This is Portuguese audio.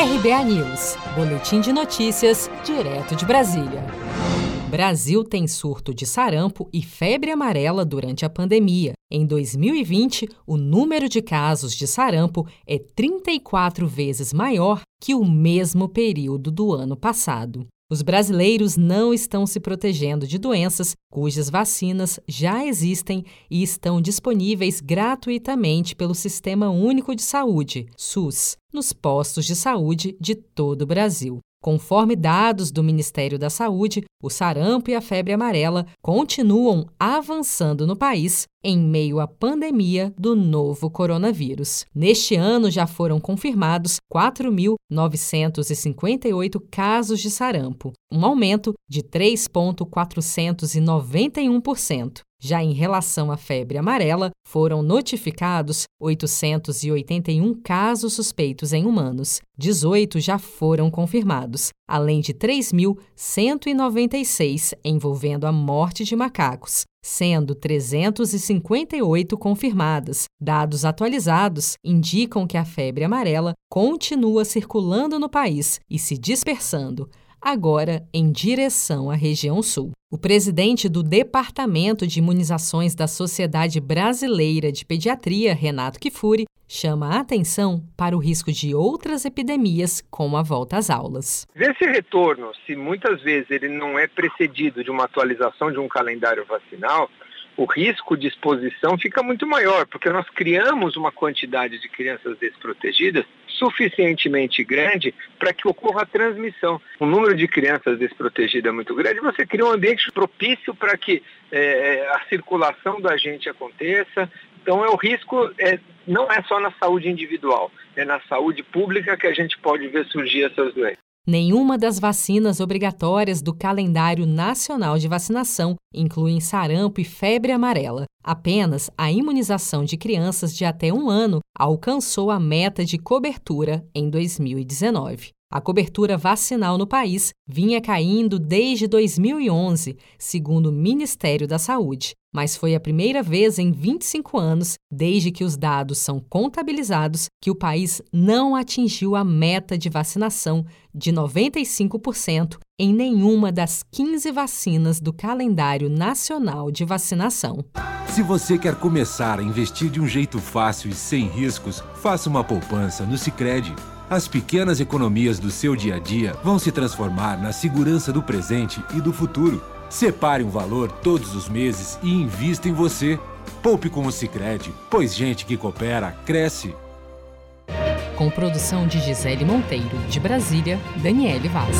RBA News, Boletim de Notícias, direto de Brasília. Brasil tem surto de sarampo e febre amarela durante a pandemia. Em 2020, o número de casos de sarampo é 34 vezes maior que o mesmo período do ano passado. Os brasileiros não estão se protegendo de doenças cujas vacinas já existem e estão disponíveis gratuitamente pelo Sistema Único de Saúde, SUS, nos postos de saúde de todo o Brasil. Conforme dados do Ministério da Saúde, o sarampo e a febre amarela continuam avançando no país em meio à pandemia do novo coronavírus. Neste ano já foram confirmados 4.958 casos de sarampo, um aumento de 3,491%. Já em relação à febre amarela, foram notificados 881 casos suspeitos em humanos. 18 já foram confirmados, além de 3.196 envolvendo a morte de macacos, sendo 358 confirmadas. Dados atualizados indicam que a febre amarela continua circulando no país e se dispersando agora em direção à região sul. O presidente do Departamento de Imunizações da Sociedade Brasileira de Pediatria, Renato Kifuri, chama a atenção para o risco de outras epidemias com a volta às aulas. Esse retorno, se muitas vezes ele não é precedido de uma atualização de um calendário vacinal, o risco de exposição fica muito maior, porque nós criamos uma quantidade de crianças desprotegidas suficientemente grande para que ocorra a transmissão. O número de crianças desprotegidas é muito grande, você cria um ambiente propício para que é, a circulação do agente aconteça. Então, é o risco é, não é só na saúde individual, é na saúde pública que a gente pode ver surgir essas doenças. Nenhuma das vacinas obrigatórias do calendário nacional de vacinação incluem sarampo e febre amarela. Apenas a imunização de crianças de até um ano alcançou a meta de cobertura em 2019. A cobertura vacinal no país vinha caindo desde 2011, segundo o Ministério da Saúde, mas foi a primeira vez em 25 anos, desde que os dados são contabilizados, que o país não atingiu a meta de vacinação de 95% em nenhuma das 15 vacinas do calendário nacional de vacinação. Se você quer começar a investir de um jeito fácil e sem riscos, faça uma poupança no Sicredi. As pequenas economias do seu dia a dia vão se transformar na segurança do presente e do futuro. Separe um valor todos os meses e invista em você. Poupe com o Sicredi, pois gente que coopera cresce. Com produção de Gisele Monteiro, de Brasília, Daniele Vaz.